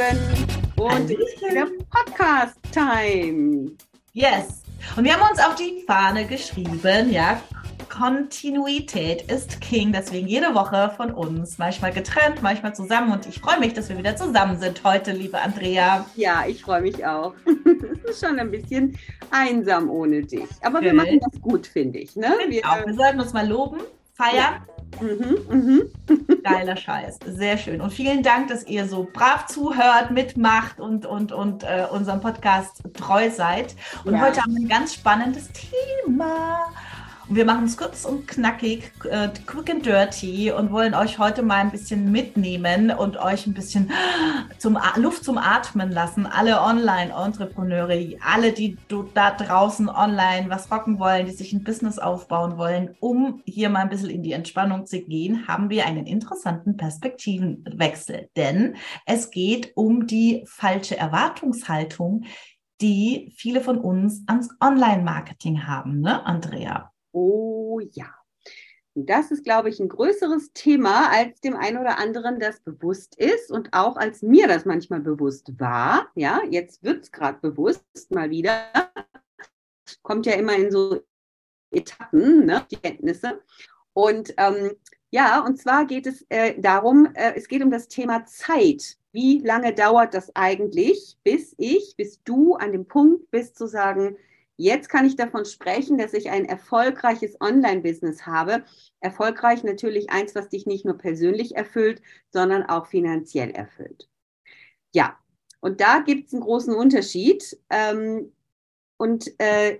Lieben und wieder Podcast Time. Yes. Und wir haben uns auf die Fahne geschrieben, ja, Kontinuität ist King. Deswegen jede Woche von uns, manchmal getrennt, manchmal zusammen. Und ich freue mich, dass wir wieder zusammen sind heute, liebe Andrea. Ja, ich freue mich auch. es ist schon ein bisschen einsam ohne dich. Aber wir machen das gut, finde ich. Ne? Wir, auch. wir sollten uns mal loben, feiern. Ja. Mhm, mhm. Geiler Scheiß. Sehr schön. Und vielen Dank, dass ihr so brav zuhört, mitmacht und, und, und äh, unserem Podcast treu seid. Und ja. heute haben wir ein ganz spannendes Thema. Wir machen es kurz und knackig, äh, quick and dirty und wollen euch heute mal ein bisschen mitnehmen und euch ein bisschen zum Luft zum Atmen lassen. Alle Online-Entrepreneure, alle, die da draußen online was rocken wollen, die sich ein Business aufbauen wollen, um hier mal ein bisschen in die Entspannung zu gehen, haben wir einen interessanten Perspektivenwechsel. Denn es geht um die falsche Erwartungshaltung, die viele von uns ans Online-Marketing haben, ne, Andrea? Oh ja. Und das ist, glaube ich, ein größeres Thema, als dem einen oder anderen das bewusst ist und auch als mir das manchmal bewusst war. Ja, jetzt wird es gerade bewusst mal wieder. Kommt ja immer in so Etappen, ne, die Kenntnisse. Und ähm, ja, und zwar geht es äh, darum, äh, es geht um das Thema Zeit. Wie lange dauert das eigentlich, bis ich, bis du an dem Punkt bist zu sagen, Jetzt kann ich davon sprechen, dass ich ein erfolgreiches Online-Business habe. Erfolgreich natürlich eins, was dich nicht nur persönlich erfüllt, sondern auch finanziell erfüllt. Ja, und da gibt es einen großen Unterschied. Ähm, und, äh,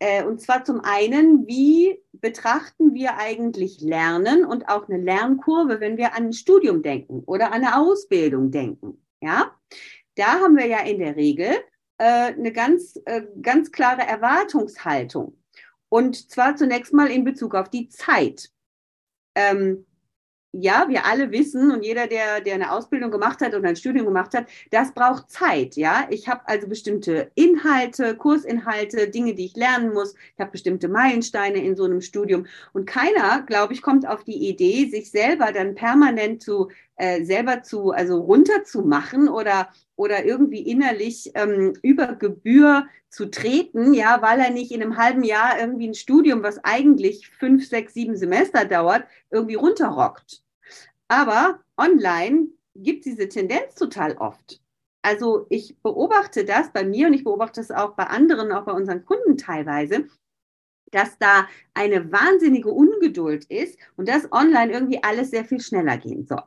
äh, und zwar zum einen, wie betrachten wir eigentlich Lernen und auch eine Lernkurve, wenn wir an ein Studium denken oder an eine Ausbildung denken. Ja, da haben wir ja in der Regel eine ganz, äh, ganz klare Erwartungshaltung. Und zwar zunächst mal in Bezug auf die Zeit. Ähm, ja, wir alle wissen und jeder, der, der eine Ausbildung gemacht hat oder ein Studium gemacht hat, das braucht Zeit. Ja, ich habe also bestimmte Inhalte, Kursinhalte, Dinge, die ich lernen muss. Ich habe bestimmte Meilensteine in so einem Studium. Und keiner, glaube ich, kommt auf die Idee, sich selber dann permanent zu äh, selber zu, also runterzumachen oder oder irgendwie innerlich ähm, über Gebühr zu treten, ja, weil er nicht in einem halben Jahr irgendwie ein Studium, was eigentlich fünf, sechs, sieben Semester dauert, irgendwie runterrockt. Aber online gibt diese Tendenz total oft. Also ich beobachte das bei mir und ich beobachte es auch bei anderen, auch bei unseren Kunden teilweise, dass da eine wahnsinnige Ungeduld ist und dass online irgendwie alles sehr viel schneller gehen soll.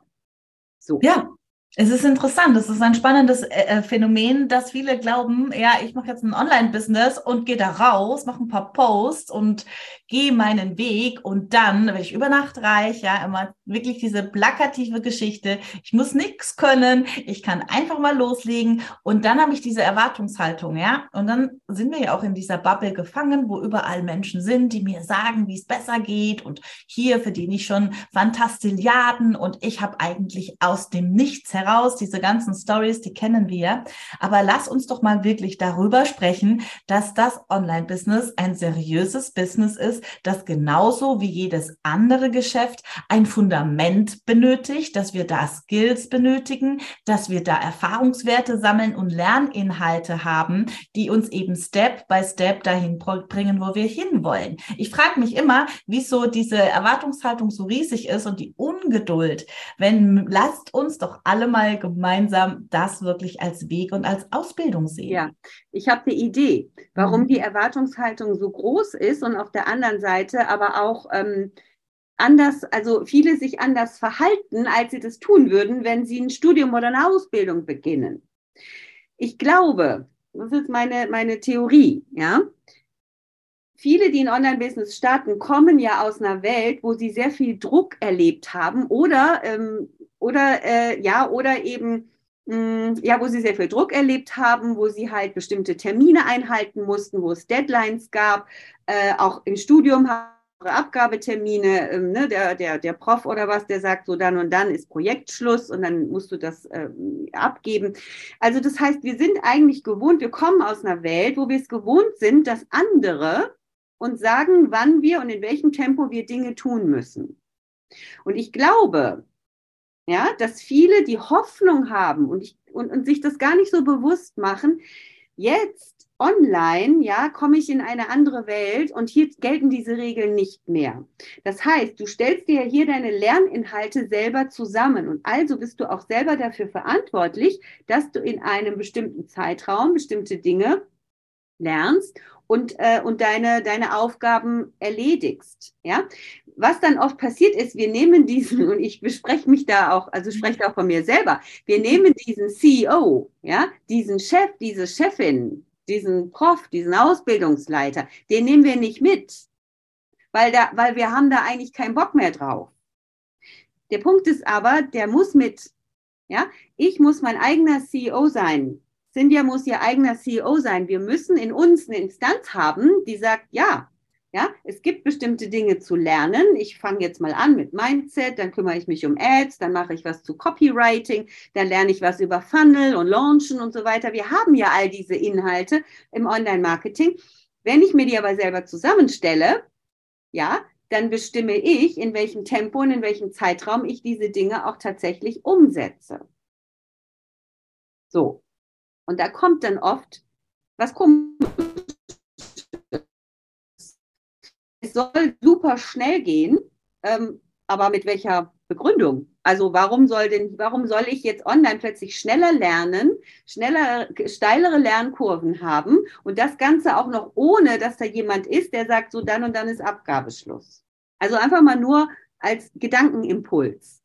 So. Ja, es ist interessant, es ist ein spannendes äh, äh, Phänomen, dass viele glauben, ja, ich mache jetzt ein Online-Business und gehe da raus, mache ein paar Posts und gehe meinen Weg und dann werde ich über Nacht reich, ja, immer wirklich diese plakative Geschichte. Ich muss nichts können, ich kann einfach mal loslegen und dann habe ich diese Erwartungshaltung, ja, und dann sind wir ja auch in dieser Bubble gefangen, wo überall Menschen sind, die mir sagen, wie es besser geht und hier verdiene ich schon Fantastilliarden und ich habe eigentlich aus dem Nichts heraus heraus, diese ganzen Stories, die kennen wir. Aber lass uns doch mal wirklich darüber sprechen, dass das Online-Business ein seriöses Business ist, das genauso wie jedes andere Geschäft ein Fundament benötigt, dass wir da Skills benötigen, dass wir da Erfahrungswerte sammeln und Lerninhalte haben, die uns eben Step by Step dahin bringen, wo wir hinwollen. Ich frage mich immer, wieso diese Erwartungshaltung so riesig ist und die Ungeduld, wenn lasst uns doch alle mal gemeinsam das wirklich als Weg und als Ausbildung sehen. Ja, ich habe eine Idee, warum mhm. die Erwartungshaltung so groß ist und auf der anderen Seite aber auch ähm, anders, also viele sich anders verhalten, als sie das tun würden, wenn sie ein Studium oder eine Ausbildung beginnen. Ich glaube, das ist meine, meine Theorie, ja. Viele, die ein Online-Business starten, kommen ja aus einer Welt, wo sie sehr viel Druck erlebt haben oder, ähm, oder äh, ja, oder eben mh, mm, ja, wo sie sehr viel Druck erlebt haben, wo sie halt bestimmte Termine einhalten mussten, wo es Deadlines gab, äh, auch im Studium Abgabetermine, ähm, ne, der, der, der Prof oder was, der sagt, so dann und dann ist Projektschluss und dann musst du das ähm, abgeben. Also das heißt, wir sind eigentlich gewohnt, wir kommen aus einer Welt, wo wir es gewohnt sind, dass andere uns sagen, wann wir und in welchem Tempo wir Dinge tun müssen. Und ich glaube, ja, dass viele die Hoffnung haben und, ich, und, und sich das gar nicht so bewusst machen, jetzt online, ja, komme ich in eine andere Welt und hier gelten diese Regeln nicht mehr. Das heißt, du stellst dir hier deine Lerninhalte selber zusammen und also bist du auch selber dafür verantwortlich, dass du in einem bestimmten Zeitraum bestimmte Dinge lernst und, äh, und deine, deine Aufgaben erledigst. Ja? Was dann oft passiert ist, wir nehmen diesen, und ich bespreche mich da auch, also spreche auch von mir selber, wir nehmen diesen CEO, ja, diesen Chef, diese Chefin, diesen Prof, diesen Ausbildungsleiter, den nehmen wir nicht mit, weil, da, weil wir haben da eigentlich keinen Bock mehr drauf. Der Punkt ist aber, der muss mit. Ja, ich muss mein eigener CEO sein. Cynthia muss ihr eigener CEO sein. Wir müssen in uns eine Instanz haben, die sagt, ja, ja, es gibt bestimmte Dinge zu lernen. Ich fange jetzt mal an mit Mindset, dann kümmere ich mich um Ads, dann mache ich was zu Copywriting, dann lerne ich was über Funnel und Launchen und so weiter. Wir haben ja all diese Inhalte im Online-Marketing. Wenn ich mir die aber selber zusammenstelle, ja, dann bestimme ich, in welchem Tempo und in welchem Zeitraum ich diese Dinge auch tatsächlich umsetze. So. Und da kommt dann oft was komisch es soll super schnell gehen, ähm, aber mit welcher Begründung? Also warum soll denn, warum soll ich jetzt online plötzlich schneller lernen, schneller, steilere Lernkurven haben und das Ganze auch noch ohne, dass da jemand ist, der sagt, so dann und dann ist Abgabeschluss. Also einfach mal nur als Gedankenimpuls.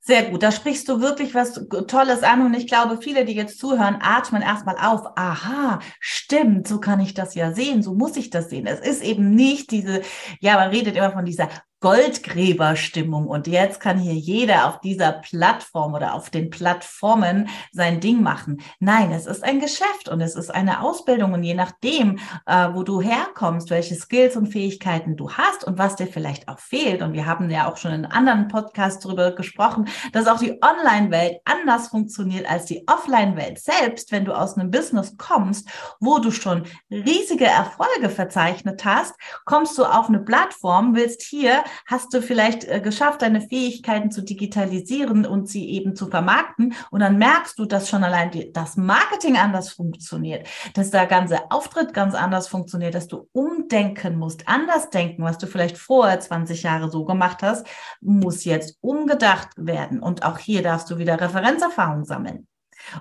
Sehr gut, da sprichst du wirklich was Tolles an und ich glaube, viele, die jetzt zuhören, atmen erstmal auf. Aha, stimmt, so kann ich das ja sehen, so muss ich das sehen. Es ist eben nicht diese, ja, man redet immer von dieser Goldgräberstimmung und jetzt kann hier jeder auf dieser Plattform oder auf den Plattformen sein Ding machen. Nein, es ist ein Geschäft und es ist eine Ausbildung und je nachdem, äh, wo du herkommst, welche Skills und Fähigkeiten du hast und was dir vielleicht auch fehlt und wir haben ja auch schon in anderen Podcasts darüber gesprochen, dass auch die Online-Welt anders funktioniert als die Offline-Welt. Selbst wenn du aus einem Business kommst, wo du schon riesige Erfolge verzeichnet hast, kommst du auf eine Plattform, willst hier hast du vielleicht äh, geschafft, deine Fähigkeiten zu digitalisieren und sie eben zu vermarkten. Und dann merkst du, dass schon allein die, das Marketing anders funktioniert, dass der ganze Auftritt ganz anders funktioniert, dass du umdenken musst, anders denken, was du vielleicht vorher 20 Jahre so gemacht hast, muss jetzt umgedacht werden. Und auch hier darfst du wieder Referenzerfahrung sammeln.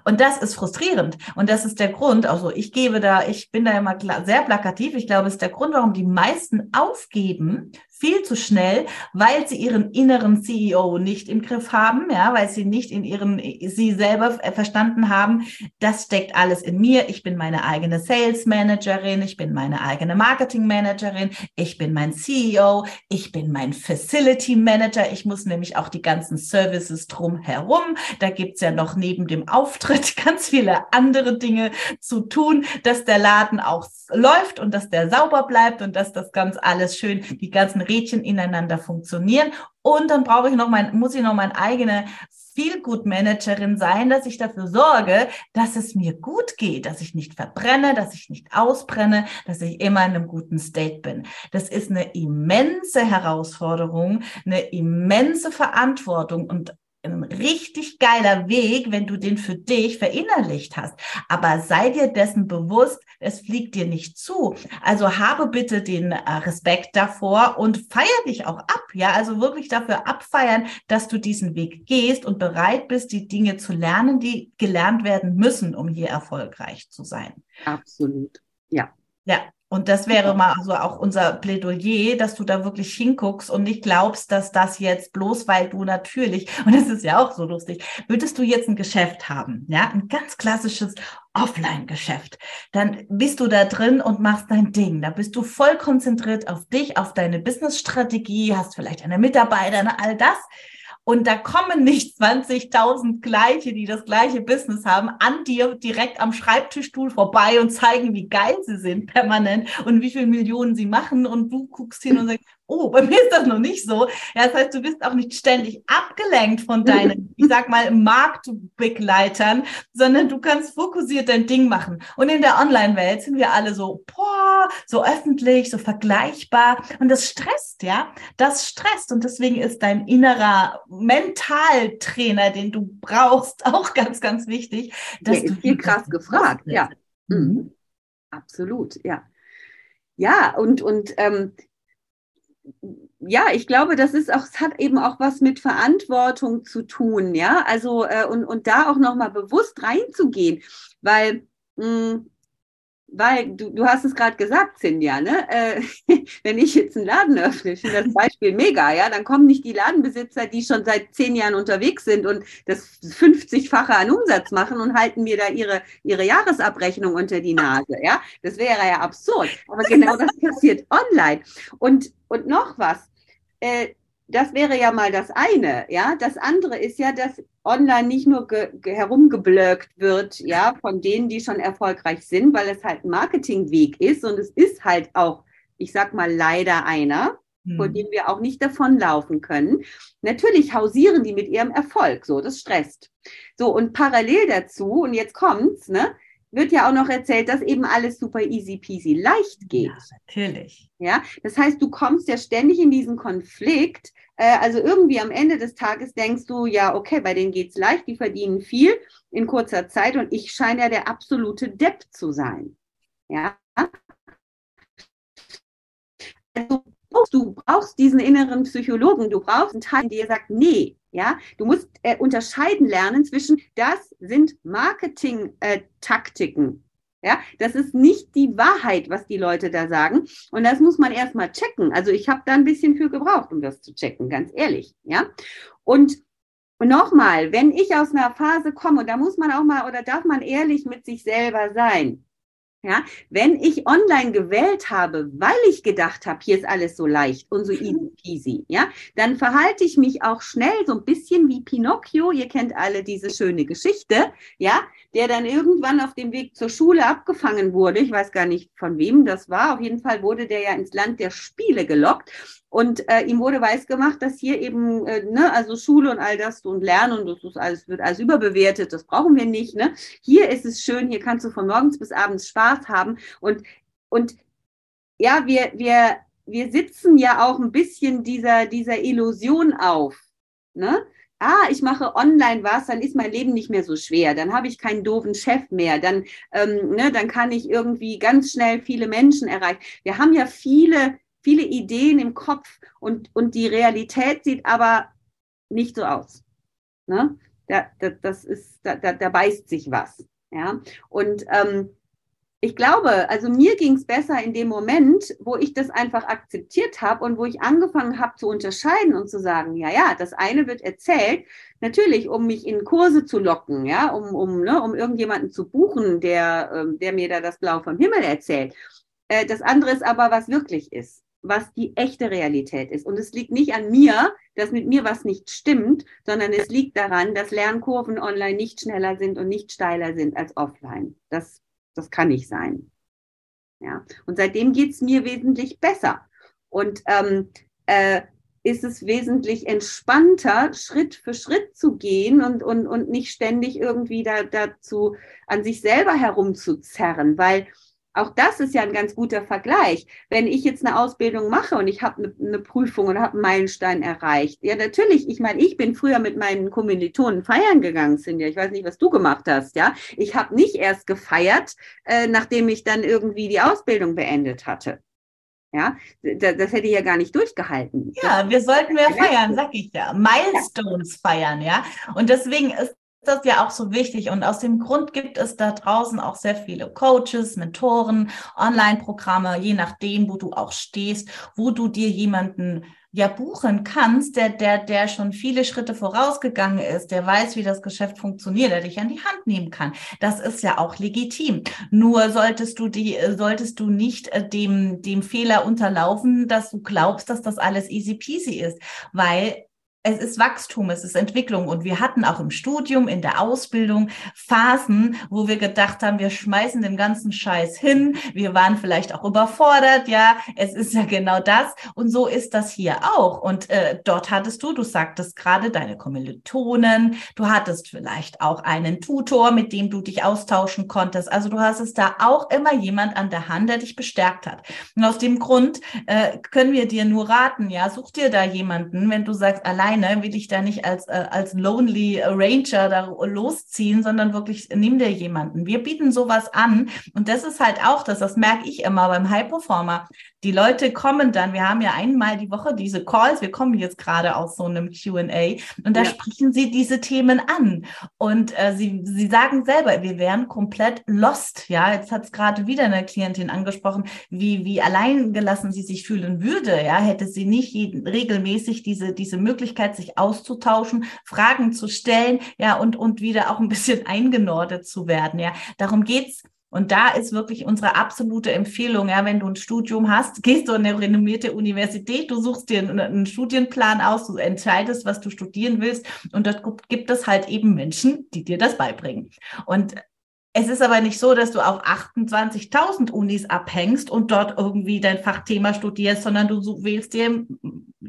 Und das ist frustrierend. Und das ist der Grund, also ich gebe da, ich bin da immer sehr plakativ. Ich glaube, es ist der Grund, warum die meisten aufgeben viel zu schnell, weil sie ihren inneren CEO nicht im Griff haben, ja, weil sie nicht in ihren, sie selber verstanden haben, das steckt alles in mir. Ich bin meine eigene Sales Managerin, ich bin meine eigene Marketing Managerin, ich bin mein CEO, ich bin mein Facility Manager. Ich muss nämlich auch die ganzen Services drumherum. Da gibt's ja noch neben dem Auftritt ganz viele andere Dinge zu tun, dass der Laden auch läuft und dass der sauber bleibt und dass das ganz alles schön, die ganzen Rädchen ineinander funktionieren. Und dann brauche ich noch mein, muss ich noch mein eigene gut Managerin sein, dass ich dafür sorge, dass es mir gut geht, dass ich nicht verbrenne, dass ich nicht ausbrenne, dass ich immer in einem guten State bin. Das ist eine immense Herausforderung, eine immense Verantwortung und ein richtig geiler Weg, wenn du den für dich verinnerlicht hast. Aber sei dir dessen bewusst, es fliegt dir nicht zu. Also habe bitte den äh, Respekt davor und feier dich auch ab. Ja, also wirklich dafür abfeiern, dass du diesen Weg gehst und bereit bist, die Dinge zu lernen, die gelernt werden müssen, um hier erfolgreich zu sein. Absolut. Ja. Ja, und das wäre mal so auch unser Plädoyer, dass du da wirklich hinguckst und nicht glaubst, dass das jetzt bloß, weil du natürlich, und das ist ja auch so lustig, würdest du jetzt ein Geschäft haben, ja, ein ganz klassisches Offline-Geschäft, dann bist du da drin und machst dein Ding. Da bist du voll konzentriert auf dich, auf deine Business-Strategie, hast vielleicht eine Mitarbeiter, all das. Und da kommen nicht 20.000 gleiche, die das gleiche Business haben, an dir direkt am Schreibtischstuhl vorbei und zeigen, wie geil sie sind permanent und wie viele Millionen sie machen. Und du guckst hin und sagst, oh, bei mir ist das noch nicht so. Ja, das heißt, du bist auch nicht ständig abgelenkt von deinen, ich sag mal, Marktbegleitern, sondern du kannst fokussiert dein Ding machen. Und in der Online-Welt sind wir alle so, boah, so öffentlich, so vergleichbar. Und das stresst, ja, das stresst. Und deswegen ist dein innerer Mentaltrainer, den du brauchst, auch ganz, ganz wichtig. Dass Der ist viel krass gefragt, ja. Mhm. Absolut, ja. Ja, und, und ähm, ja, ich glaube, das ist auch, es hat eben auch was mit Verantwortung zu tun, ja. Also äh, und, und da auch nochmal bewusst reinzugehen, weil mh, hm, weil du, du hast es gerade gesagt, Cinja, ne? Äh, wenn ich jetzt einen Laden öffne, ich finde das Beispiel mega, ja, dann kommen nicht die Ladenbesitzer, die schon seit zehn Jahren unterwegs sind und das 50-fache an Umsatz machen und halten mir da ihre, ihre Jahresabrechnung unter die Nase, ja. Das wäre ja absurd. Aber genau das passiert online. Und, und noch was. Äh, das wäre ja mal das eine, ja. Das andere ist ja, dass online nicht nur herumgeblöckt wird, ja, von denen, die schon erfolgreich sind, weil es halt ein Marketingweg ist und es ist halt auch, ich sag mal, leider einer, hm. vor dem wir auch nicht davonlaufen können. Natürlich hausieren die mit ihrem Erfolg, so, das stresst. So, und parallel dazu, und jetzt kommt's, ne, wird ja auch noch erzählt, dass eben alles super easy peasy leicht geht. Ja, natürlich. Ja, das heißt, du kommst ja ständig in diesen Konflikt. Äh, also irgendwie am Ende des Tages denkst du, ja, okay, bei denen geht's leicht, die verdienen viel in kurzer Zeit und ich scheine ja der absolute Depp zu sein. Ja. Also, du brauchst diesen inneren Psychologen, du brauchst einen Teil, der sagt, nee, ja, du musst äh, unterscheiden lernen zwischen, das sind Marketing-Taktiken. Äh, ja, das ist nicht die Wahrheit, was die Leute da sagen. Und das muss man erstmal checken. Also ich habe da ein bisschen für gebraucht, um das zu checken, ganz ehrlich. Ja. Und, und nochmal, wenn ich aus einer Phase komme, da muss man auch mal oder darf man ehrlich mit sich selber sein. Ja, wenn ich online gewählt habe, weil ich gedacht habe, hier ist alles so leicht und so easy peasy, ja, dann verhalte ich mich auch schnell so ein bisschen wie Pinocchio. Ihr kennt alle diese schöne Geschichte, ja, der dann irgendwann auf dem Weg zur Schule abgefangen wurde. Ich weiß gar nicht, von wem das war. Auf jeden Fall wurde der ja ins Land der Spiele gelockt und äh, ihm wurde weiß gemacht, dass hier eben, äh, ne, also Schule und all das und Lernen und das ist alles, wird alles überbewertet, das brauchen wir nicht. Ne? Hier ist es schön, hier kannst du von morgens bis abends Spaß haben. Und, und ja, wir, wir, wir sitzen ja auch ein bisschen dieser, dieser Illusion auf. Ne? ah, ich mache online was, dann ist mein Leben nicht mehr so schwer, dann habe ich keinen doofen Chef mehr, dann, ähm, ne, dann kann ich irgendwie ganz schnell viele Menschen erreichen. Wir haben ja viele viele Ideen im Kopf und, und die Realität sieht aber nicht so aus. Ne? Da, da, das ist, da, da, da beißt sich was. Ja? Und ähm, ich glaube, also mir ging es besser in dem Moment, wo ich das einfach akzeptiert habe und wo ich angefangen habe zu unterscheiden und zu sagen, ja, ja, das eine wird erzählt, natürlich, um mich in Kurse zu locken, ja, um, um, ne, um irgendjemanden zu buchen, der, ähm, der mir da das Blau vom Himmel erzählt. Äh, das andere ist aber, was wirklich ist was die echte Realität ist. Und es liegt nicht an mir, dass mit mir was nicht stimmt, sondern es liegt daran, dass Lernkurven online nicht schneller sind und nicht steiler sind als offline. Das, das kann nicht sein. Ja. Und seitdem geht's mir wesentlich besser. Und ähm, äh, ist es wesentlich entspannter, Schritt für Schritt zu gehen und, und, und nicht ständig irgendwie da, dazu an sich selber herumzuzerren, weil auch das ist ja ein ganz guter Vergleich. Wenn ich jetzt eine Ausbildung mache und ich habe eine, eine Prüfung und habe einen Meilenstein erreicht, ja natürlich, ich meine, ich bin früher mit meinen Kommilitonen feiern gegangen, Cindy. Ich weiß nicht, was du gemacht hast, ja. Ich habe nicht erst gefeiert, äh, nachdem ich dann irgendwie die Ausbildung beendet hatte. Ja, das, hätte ich ja gar nicht durchgehalten. Ja, wir sollten mehr feiern, sag ich ja. Milestones feiern, ja. Und deswegen ist das ja auch so wichtig. Und aus dem Grund gibt es da draußen auch sehr viele Coaches, Mentoren, Online-Programme, je nachdem, wo du auch stehst, wo du dir jemanden ja buchen kannst, der, der, der schon viele Schritte vorausgegangen ist, der weiß, wie das Geschäft funktioniert, der dich an die Hand nehmen kann. Das ist ja auch legitim. Nur solltest du die, solltest du nicht äh, dem, dem Fehler unterlaufen, dass du glaubst, dass das alles easy peasy ist, weil es ist Wachstum, es ist Entwicklung. Und wir hatten auch im Studium, in der Ausbildung Phasen, wo wir gedacht haben, wir schmeißen den ganzen Scheiß hin. Wir waren vielleicht auch überfordert. Ja, es ist ja genau das. Und so ist das hier auch. Und äh, dort hattest du, du sagtest gerade deine Kommilitonen. Du hattest vielleicht auch einen Tutor, mit dem du dich austauschen konntest. Also du hast es da auch immer jemand an der Hand, der dich bestärkt hat. Und aus dem Grund äh, können wir dir nur raten, ja, such dir da jemanden, wenn du sagst, allein alleine, will ich da nicht als, äh, als Lonely Ranger da losziehen, sondern wirklich nimm dir jemanden. Wir bieten sowas an und das ist halt auch das, das merke ich immer beim High Performer. Die Leute kommen dann, wir haben ja einmal die Woche diese Calls, wir kommen jetzt gerade aus so einem QA und da ja. sprechen sie diese Themen an. Und äh, sie, sie sagen selber, wir wären komplett lost. Ja, jetzt hat es gerade wieder eine Klientin angesprochen, wie, wie alleingelassen sie sich fühlen würde, ja, hätte sie nicht jeden, regelmäßig diese, diese Möglichkeit, sich auszutauschen, Fragen zu stellen, ja, und, und wieder auch ein bisschen eingenordet zu werden. Ja, darum geht's und da ist wirklich unsere absolute Empfehlung, ja, wenn du ein Studium hast, gehst du in eine renommierte Universität, du suchst dir einen Studienplan aus, du entscheidest, was du studieren willst und dort gibt es halt eben Menschen, die dir das beibringen. Und es ist aber nicht so, dass du auf 28.000 Unis abhängst und dort irgendwie dein Fachthema studierst, sondern du wählst dir,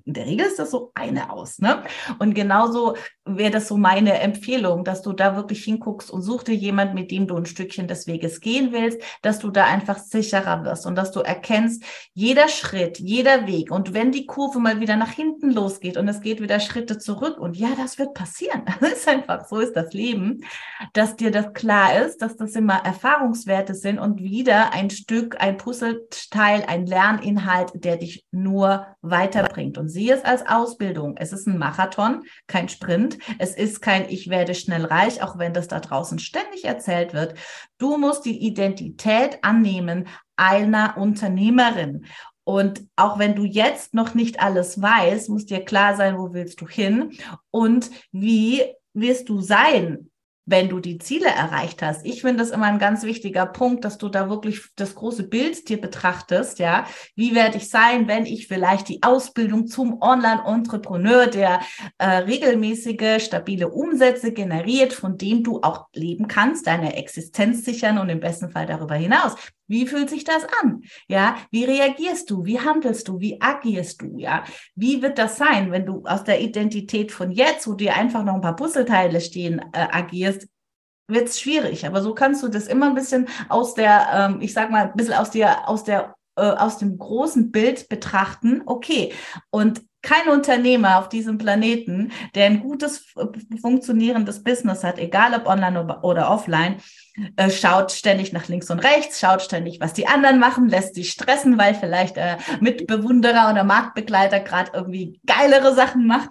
in der Regel ist das so eine aus. Ne? Und genauso wäre das so meine Empfehlung, dass du da wirklich hinguckst und such dir jemand, mit dem du ein Stückchen des Weges gehen willst, dass du da einfach sicherer wirst und dass du erkennst, jeder Schritt, jeder Weg und wenn die Kurve mal wieder nach hinten losgeht und es geht wieder Schritte zurück und ja, das wird passieren. Das ist einfach, so ist das Leben, dass dir das klar ist, dass das immer Erfahrungswerte sind und wieder ein Stück, ein Puzzleteil, ein Lerninhalt, der dich nur weiterbringt. Und sieh es als Ausbildung. Es ist ein Marathon, kein Sprint. Es ist kein Ich werde schnell reich, auch wenn das da draußen ständig erzählt wird. Du musst die Identität annehmen einer Unternehmerin. Und auch wenn du jetzt noch nicht alles weißt, muss dir klar sein, wo willst du hin und wie wirst du sein, wenn du die Ziele erreicht hast. Ich finde das immer ein ganz wichtiger Punkt, dass du da wirklich das große Bild dir betrachtest, ja. Wie werde ich sein, wenn ich vielleicht die Ausbildung zum Online-Entrepreneur, der äh, regelmäßige, stabile Umsätze generiert, von dem du auch leben kannst, deine Existenz sichern und im besten Fall darüber hinaus. Wie fühlt sich das an? Ja, wie reagierst du? Wie handelst du? Wie agierst du? Ja, wie wird das sein, wenn du aus der Identität von jetzt, wo dir einfach noch ein paar Puzzleteile stehen, äh, agierst? Wird es schwierig, aber so kannst du das immer ein bisschen aus der, ähm, ich sag mal, ein bisschen aus der, aus der äh, aus dem großen Bild betrachten, okay, und kein Unternehmer auf diesem Planeten, der ein gutes, funktionierendes Business hat, egal ob online oder offline, äh, schaut ständig nach links und rechts, schaut ständig, was die anderen machen, lässt sich stressen, weil vielleicht äh, Mitbewunderer oder Marktbegleiter gerade irgendwie geilere Sachen macht.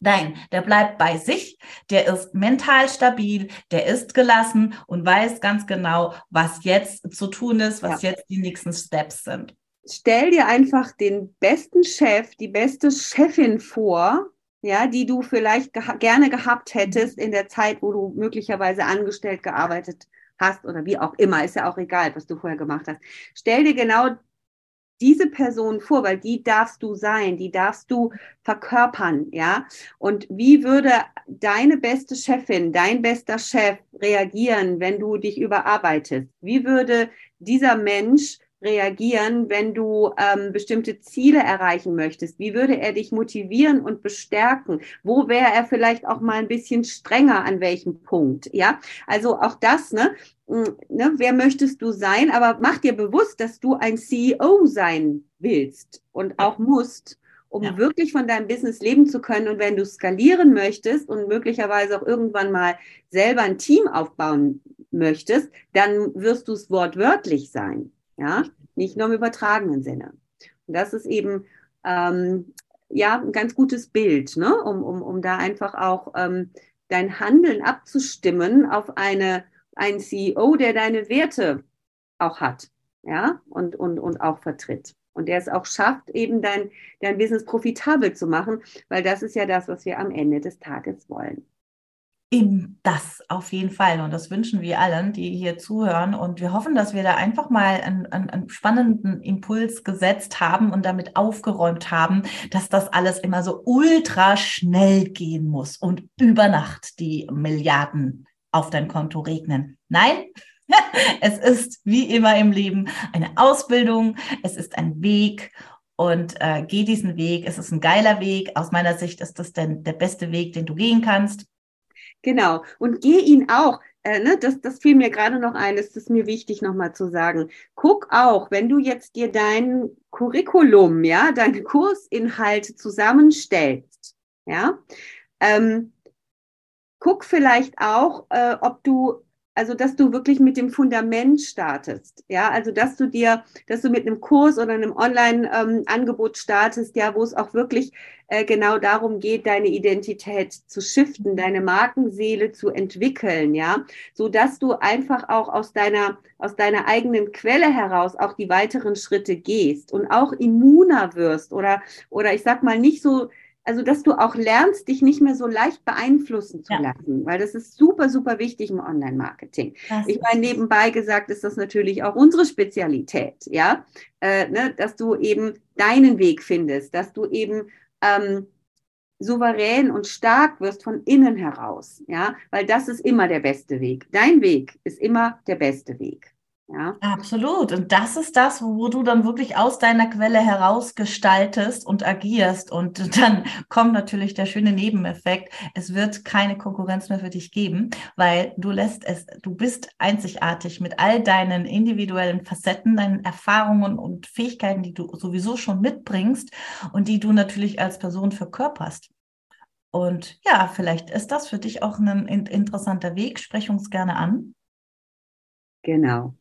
Nein, der bleibt bei sich, der ist mental stabil, der ist gelassen und weiß ganz genau, was jetzt zu tun ist, was ja. jetzt die nächsten Steps sind stell dir einfach den besten Chef, die beste Chefin vor, ja, die du vielleicht geha gerne gehabt hättest in der Zeit, wo du möglicherweise angestellt gearbeitet hast oder wie auch immer, ist ja auch egal, was du vorher gemacht hast. Stell dir genau diese Person vor, weil die darfst du sein, die darfst du verkörpern, ja. Und wie würde deine beste Chefin, dein bester Chef reagieren, wenn du dich überarbeitest? Wie würde dieser Mensch reagieren, wenn du ähm, bestimmte Ziele erreichen möchtest? Wie würde er dich motivieren und bestärken? Wo wäre er vielleicht auch mal ein bisschen strenger an welchem Punkt? Ja, also auch das, ne? Hm, ne? Wer möchtest du sein? Aber mach dir bewusst, dass du ein CEO sein willst und auch musst um ja. wirklich von deinem Business leben zu können. Und wenn du skalieren möchtest und möglicherweise auch irgendwann mal selber ein Team aufbauen möchtest, dann wirst du es wortwörtlich sein. Ja, nicht nur im übertragenen Sinne. Und das ist eben ähm, ja ein ganz gutes Bild, ne? um, um, um da einfach auch ähm, dein Handeln abzustimmen auf eine, einen CEO, der deine Werte auch hat, ja, und, und, und auch vertritt. Und der es auch schafft, eben dein, dein Business profitabel zu machen, weil das ist ja das, was wir am Ende des Tages wollen. Eben das auf jeden Fall. Und das wünschen wir allen, die hier zuhören. Und wir hoffen, dass wir da einfach mal einen, einen, einen, spannenden Impuls gesetzt haben und damit aufgeräumt haben, dass das alles immer so ultra schnell gehen muss und über Nacht die Milliarden auf dein Konto regnen. Nein, es ist wie immer im Leben eine Ausbildung, es ist ein Weg und äh, geh diesen Weg. Es ist ein geiler Weg. Aus meiner Sicht ist das denn der beste Weg, den du gehen kannst. Genau. Und geh ihn auch. Äh, ne, das, das fiel mir gerade noch ein, ist mir wichtig nochmal zu sagen. Guck auch, wenn du jetzt dir dein Curriculum, ja, deine Kursinhalte zusammenstellst, ja, ähm, guck vielleicht auch, äh, ob du also dass du wirklich mit dem Fundament startest, ja, also dass du dir, dass du mit einem Kurs oder einem Online-Angebot ähm, startest, ja, wo es auch wirklich äh, genau darum geht, deine Identität zu shiften, deine Markenseele zu entwickeln, ja, so dass du einfach auch aus deiner aus deiner eigenen Quelle heraus auch die weiteren Schritte gehst und auch immuner wirst oder oder ich sag mal nicht so also dass du auch lernst, dich nicht mehr so leicht beeinflussen zu ja. lassen, weil das ist super, super wichtig im Online-Marketing. Ich meine, nebenbei gesagt ist das natürlich auch unsere Spezialität, ja, äh, ne, dass du eben deinen Weg findest, dass du eben ähm, souverän und stark wirst von innen heraus, ja, weil das ist immer der beste Weg. Dein Weg ist immer der beste Weg. Ja. Absolut. Und das ist das, wo du dann wirklich aus deiner Quelle heraus gestaltest und agierst. Und dann kommt natürlich der schöne Nebeneffekt. Es wird keine Konkurrenz mehr für dich geben, weil du lässt es, du bist einzigartig mit all deinen individuellen Facetten, deinen Erfahrungen und Fähigkeiten, die du sowieso schon mitbringst und die du natürlich als Person verkörperst. Und ja, vielleicht ist das für dich auch ein interessanter Weg. Sprech uns gerne an. Genau.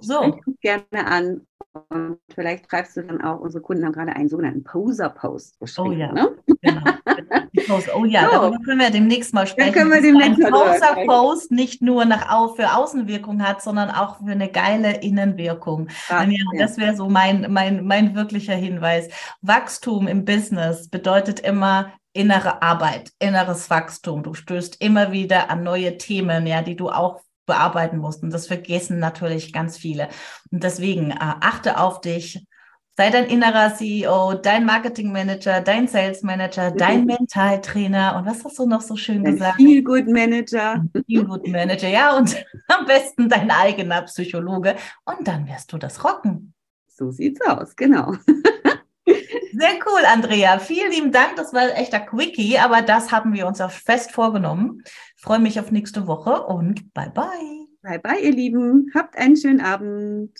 So. Gerne an und vielleicht schreibst du dann auch, unsere Kunden haben gerade einen sogenannten Poser-Post geschrieben. Oh ja, ne? genau. Oh ja, so. darüber können wir demnächst mal sprechen. Dann können wir demnächst ein Poser-Post nicht nur nach für Außenwirkung hat, sondern auch für eine geile Innenwirkung. Ach, ja, ja. Das wäre so mein, mein, mein wirklicher Hinweis. Wachstum im Business bedeutet immer, innere Arbeit, inneres Wachstum. Du stößt immer wieder an neue Themen, ja, die du auch bearbeiten musst. Und das vergessen natürlich ganz viele. Und deswegen äh, achte auf dich. Sei dein innerer CEO, dein Marketingmanager, dein Sales Manager, dein Mentaltrainer und was hast du noch so schön ein gesagt? Feel Good Manager. Feel Good Manager, ja, und am besten dein eigener Psychologe und dann wirst du das rocken. So sieht's aus, genau. Sehr cool, Andrea. Vielen lieben Dank. Das war ein echter Quickie, aber das haben wir uns auch fest vorgenommen. Freue mich auf nächste Woche und bye bye. Bye bye, ihr Lieben. Habt einen schönen Abend.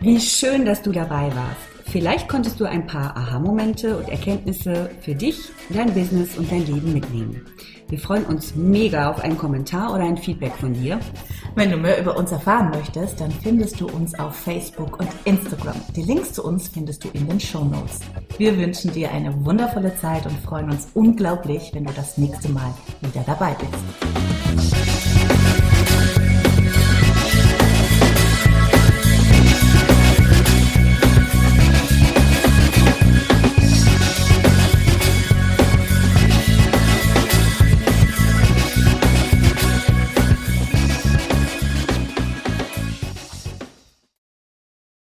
Wie schön, dass du dabei warst. Vielleicht konntest du ein paar Aha-Momente und Erkenntnisse für dich, dein Business und dein Leben mitnehmen. Wir freuen uns mega auf einen Kommentar oder ein Feedback von dir. Wenn du mehr über uns erfahren möchtest, dann findest du uns auf Facebook und Instagram. Die Links zu uns findest du in den Show Notes. Wir wünschen dir eine wundervolle Zeit und freuen uns unglaublich, wenn du das nächste Mal wieder dabei bist.